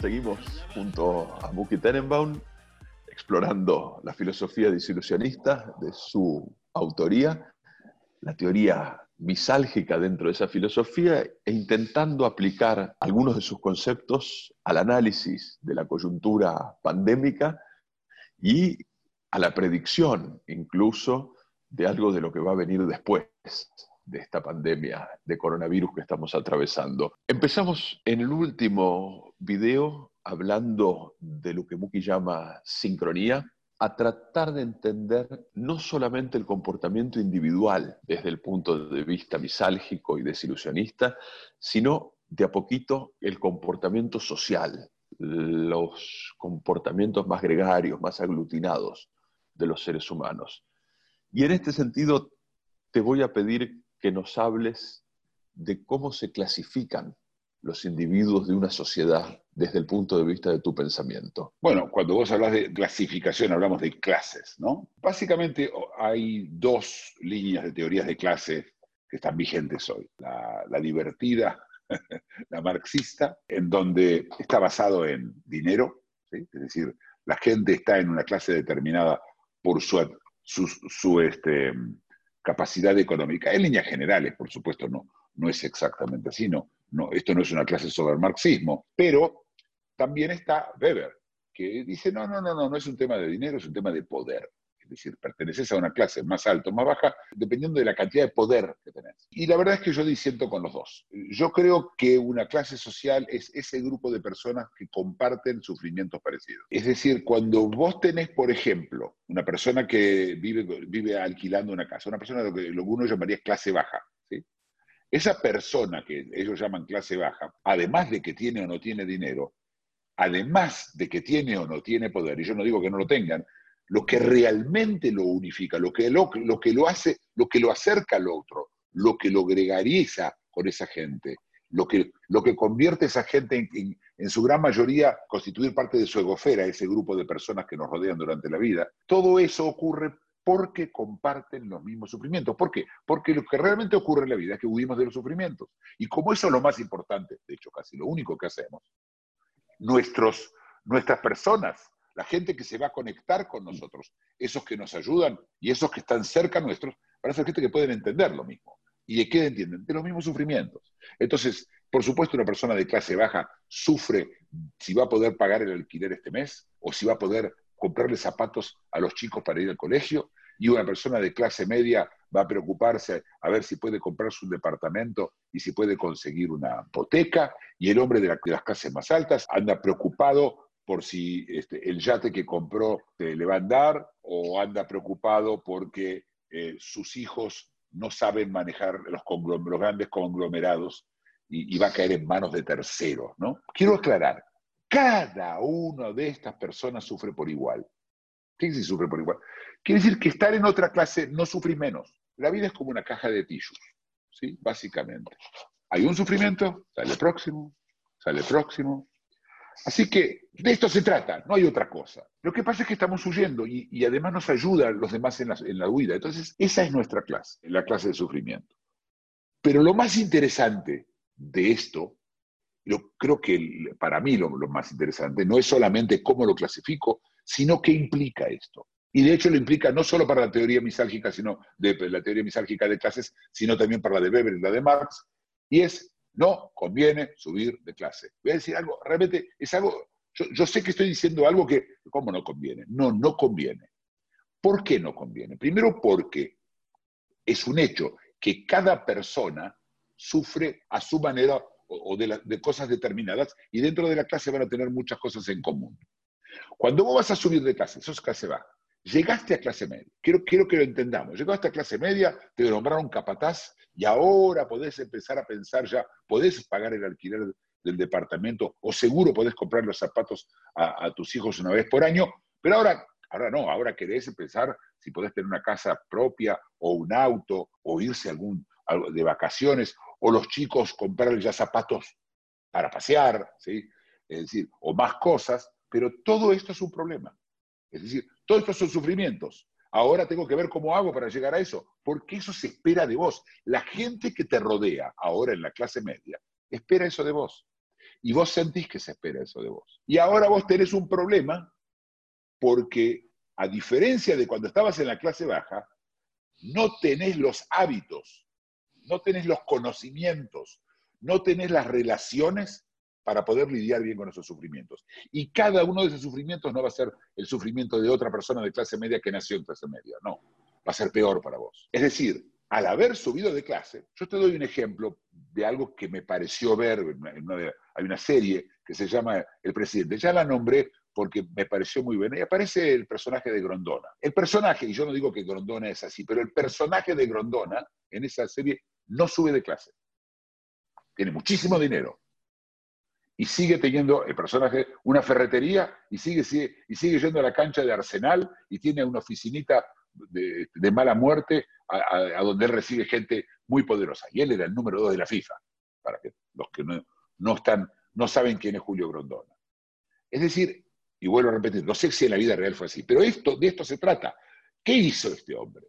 Seguimos junto a Muki Tenenbaum explorando la filosofía disilusionista de su autoría, la teoría misálgica dentro de esa filosofía e intentando aplicar algunos de sus conceptos al análisis de la coyuntura pandémica y a la predicción incluso de algo de lo que va a venir después de esta pandemia de coronavirus que estamos atravesando. Empezamos en el último video hablando de lo que Muki llama sincronía, a tratar de entender no solamente el comportamiento individual desde el punto de vista misálgico y desilusionista, sino de a poquito el comportamiento social, los comportamientos más gregarios, más aglutinados de los seres humanos. Y en este sentido te voy a pedir que nos hables de cómo se clasifican los individuos de una sociedad desde el punto de vista de tu pensamiento? Bueno, cuando vos hablas de clasificación, hablamos de clases, ¿no? Básicamente hay dos líneas de teorías de clase que están vigentes hoy. La, divertida, la marxista, en donde está basado en dinero, es decir, la gente está en una clase determinada por su, su, su este, capacidad económica. En líneas generales, por supuesto, no, no es exactamente así, no, no, esto no es una clase sobre el marxismo, pero también está Weber, que dice, no, no, no, no, no es un tema de dinero, es un tema de poder. Es decir, perteneces a una clase más alta o más baja, dependiendo de la cantidad de poder que tenés. Y la verdad es que yo disiento con los dos. Yo creo que una clase social es ese grupo de personas que comparten sufrimientos parecidos. Es decir, cuando vos tenés, por ejemplo, una persona que vive, vive alquilando una casa, una persona que, lo que uno llamaría clase baja, ¿sí? Esa persona que ellos llaman clase baja, además de que tiene o no tiene dinero, además de que tiene o no tiene poder, y yo no digo que no lo tengan, lo que realmente lo unifica, lo que lo, hace, lo que lo acerca al otro, lo que lo gregariza con esa gente, lo que, lo que convierte a esa gente en, en, en, su gran mayoría constituir parte de su egofera, ese grupo de personas que nos rodean durante la vida, todo eso ocurre porque comparten los mismos sufrimientos. ¿Por qué? Porque lo que realmente ocurre en la vida es que huimos de los sufrimientos. Y como eso es lo más importante, de hecho casi lo único que hacemos, nuestros, nuestras personas, la gente que se va a conectar con nosotros, esos que nos ayudan y esos que están cerca nuestros, para ser gente que pueden entender lo mismo. ¿Y de qué entienden? De los mismos sufrimientos. Entonces, por supuesto, una persona de clase baja sufre si va a poder pagar el alquiler este mes o si va a poder comprarle zapatos a los chicos para ir al colegio, y una persona de clase media va a preocuparse a ver si puede comprarse un departamento y si puede conseguir una hipoteca, y el hombre de, la, de las clases más altas anda preocupado por si este, el yate que compró eh, le va a andar, o anda preocupado porque eh, sus hijos no saben manejar los, grandes conglomerados y, va a caer en manos de terceros. ¿no? Quiero aclarar, cada una de estas personas sufre por igual. ¿Qué quiere decir sufre por igual? Quiere decir que estar en otra clase no sufre menos. La vida es como una caja de tissues, ¿sí? Básicamente. Hay un sufrimiento, sale próximo, sale próximo. Así que de esto se trata, no hay otra cosa. Lo que pasa es que estamos huyendo y, y además nos ayuda a los demás en la, en la huida. Entonces, esa es nuestra clase, la clase de sufrimiento. Pero lo más interesante de esto yo creo que para mí lo, más interesante no es solamente cómo lo clasifico, sino qué implica esto. Y de hecho lo implica no solo para la teoría misálgica, sino de la teoría misálgica de clases, sino también para la de Weber y la de Marx, y es no conviene subir de clase. Voy a decir algo, realmente es algo, yo, sé que estoy diciendo algo que, ¿cómo no conviene? No, no conviene. ¿Por qué no conviene? Primero porque es un hecho que cada persona sufre a su manera o de, cosas determinadas y dentro de la clase van a tener muchas cosas en común. Cuando vos vas a subir de clase, sos clase baja, llegaste a clase media, quiero, que lo entendamos, llegaste a clase media, te nombraron capataz y ahora podés empezar a pensar ya, podés pagar el alquiler del departamento o seguro podés comprar los zapatos a, a tus hijos una vez por año, pero ahora, ahora no, ahora querés empezar si podés tener una casa propia o un auto o irse algún de vacaciones o los chicos comprarle ya zapatos para pasear, ¿sí? Es decir, o más cosas, pero todo esto es un problema. Es decir, todos estos son sufrimientos. Ahora tengo que ver cómo hago para llegar a eso, porque eso se espera de vos. La gente que te rodea ahora en la clase media espera eso de vos. Y vos sentís que se espera eso de vos. Y ahora vos tenés un problema porque, a diferencia de cuando estabas en la clase baja, no tenés los hábitos, no tenés los conocimientos, no tenés las relaciones para poder lidiar bien con esos sufrimientos. Y cada uno de esos sufrimientos no va a ser el sufrimiento de otra persona de clase media que nació en clase media, no, va a ser peor para vos. Es decir, al haber subido de clase, yo te doy un ejemplo de algo que me pareció ver, hay una serie que se llama El Presidente, ya la nombré porque me pareció muy buena, y aparece el personaje de Grondona. El personaje, y yo no digo que Grondona es así, pero el personaje de Grondona en esa serie no sube de clase. Tiene muchísimo dinero, y sigue teniendo el personaje una ferretería y sigue, sigue, y sigue yendo a la cancha de Arsenal y tiene una oficinita de, mala muerte a, donde él recibe gente muy poderosa. Y él era el número dos de la FIFA, para que los que no, no, están, no saben quién es Julio Grondona. Es decir, y vuelvo a repetir, no sé si en la vida real fue así, pero esto, de esto se trata. ¿Qué hizo este hombre?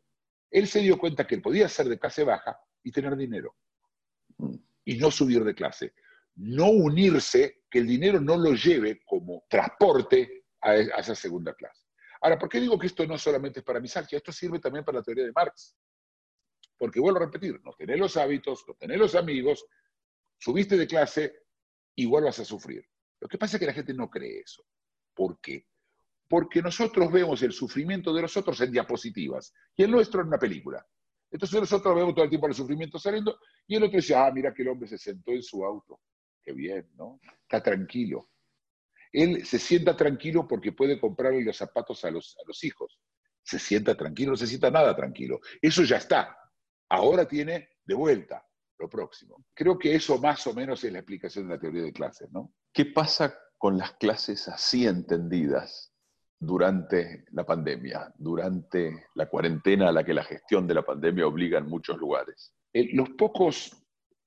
Él se dio cuenta que podía ser de clase baja y tener dinero y no subir de clase no unirse, que el dinero no lo lleve como transporte a, esa segunda clase. Ahora, ¿por qué digo que esto no solamente es para misalgia? Esto sirve también para la teoría de Marx. Porque vuelvo a repetir, no tenés los hábitos, no tenés los amigos, subiste de clase, igual vas a sufrir. Lo que pasa es que la gente no cree eso. ¿Por qué? Porque nosotros vemos el sufrimiento de los otros en diapositivas y el nuestro en una película. Entonces nosotros vemos todo el tiempo el sufrimiento saliendo y el otro dice, ah, mira que el hombre se sentó en su auto qué bien, ¿no? Está tranquilo. Él se sienta tranquilo porque puede comprarle los zapatos a los, a los hijos. Se sienta tranquilo, no se sienta nada tranquilo. Eso ya está. Ahora tiene de vuelta lo próximo. Creo que eso más o menos es la explicación de la teoría de clases, ¿no? ¿Qué pasa con las clases así entendidas durante la pandemia, durante la cuarentena a la que la gestión de la pandemia obliga en muchos lugares? Eh, los pocos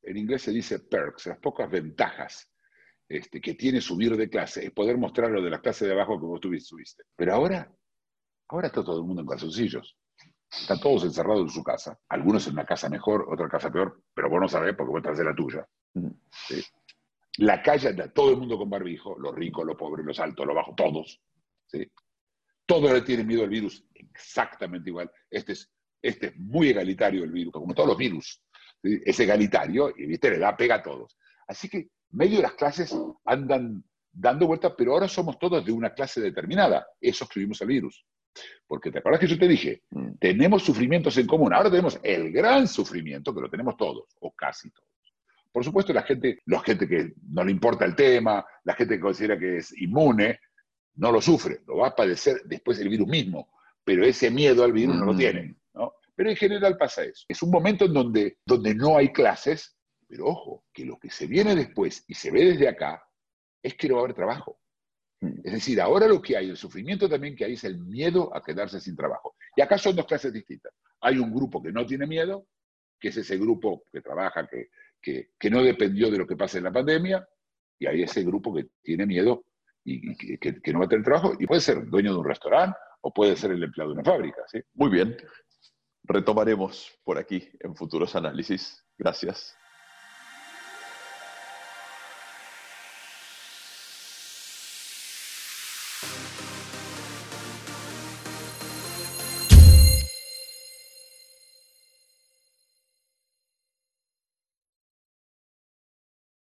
en inglés se dice perks, las pocas ventajas este, que tiene subir de clase, es poder mostrar lo de la clase de abajo que vos tuviste. Pero ahora, ahora está todo el mundo en calzoncillos. Están todos encerrados en su casa. Algunos en una casa mejor, otra casa peor, pero vos no sabés porque vos estás en la tuya. La calle anda todo el mundo con barbijo, los ricos, los pobres, los altos, los bajos, todos. ¿sí? Todos le tienen miedo al virus, exactamente igual. Este es, este es muy egalitario el virus, como todos los virus es egalitario y ¿viste? le da pega a todos. Así que medio de las clases andan dando vueltas, pero ahora somos todos de una clase determinada. Eso escribimos al virus. Porque te acuerdas que yo te dije, mm. tenemos sufrimientos en común. Ahora tenemos el gran sufrimiento, que lo tenemos todos, o casi todos. Por supuesto, la gente, la gente que no le importa el tema, la gente que considera que es inmune, no lo sufre, lo va a padecer después el virus mismo, pero ese miedo al virus no lo mm. Pero en general pasa eso. Es un momento en donde, donde no hay clases, pero ojo, que lo que se viene después y se ve desde acá es que no va a haber trabajo. Mm. Es decir, ahora lo que hay, el sufrimiento también que hay es el miedo a quedarse sin trabajo. Y acá son dos clases distintas. Hay un grupo que no tiene miedo, que es ese grupo que trabaja, que, que, no dependió de lo que pasa en la pandemia, y hay ese grupo que tiene miedo y, que, que, no va a tener trabajo, y puede ser dueño de un restaurante o puede ser el empleado de una fábrica. ¿sí? Muy bien retomaremos por aquí en futuros análisis. Gracias.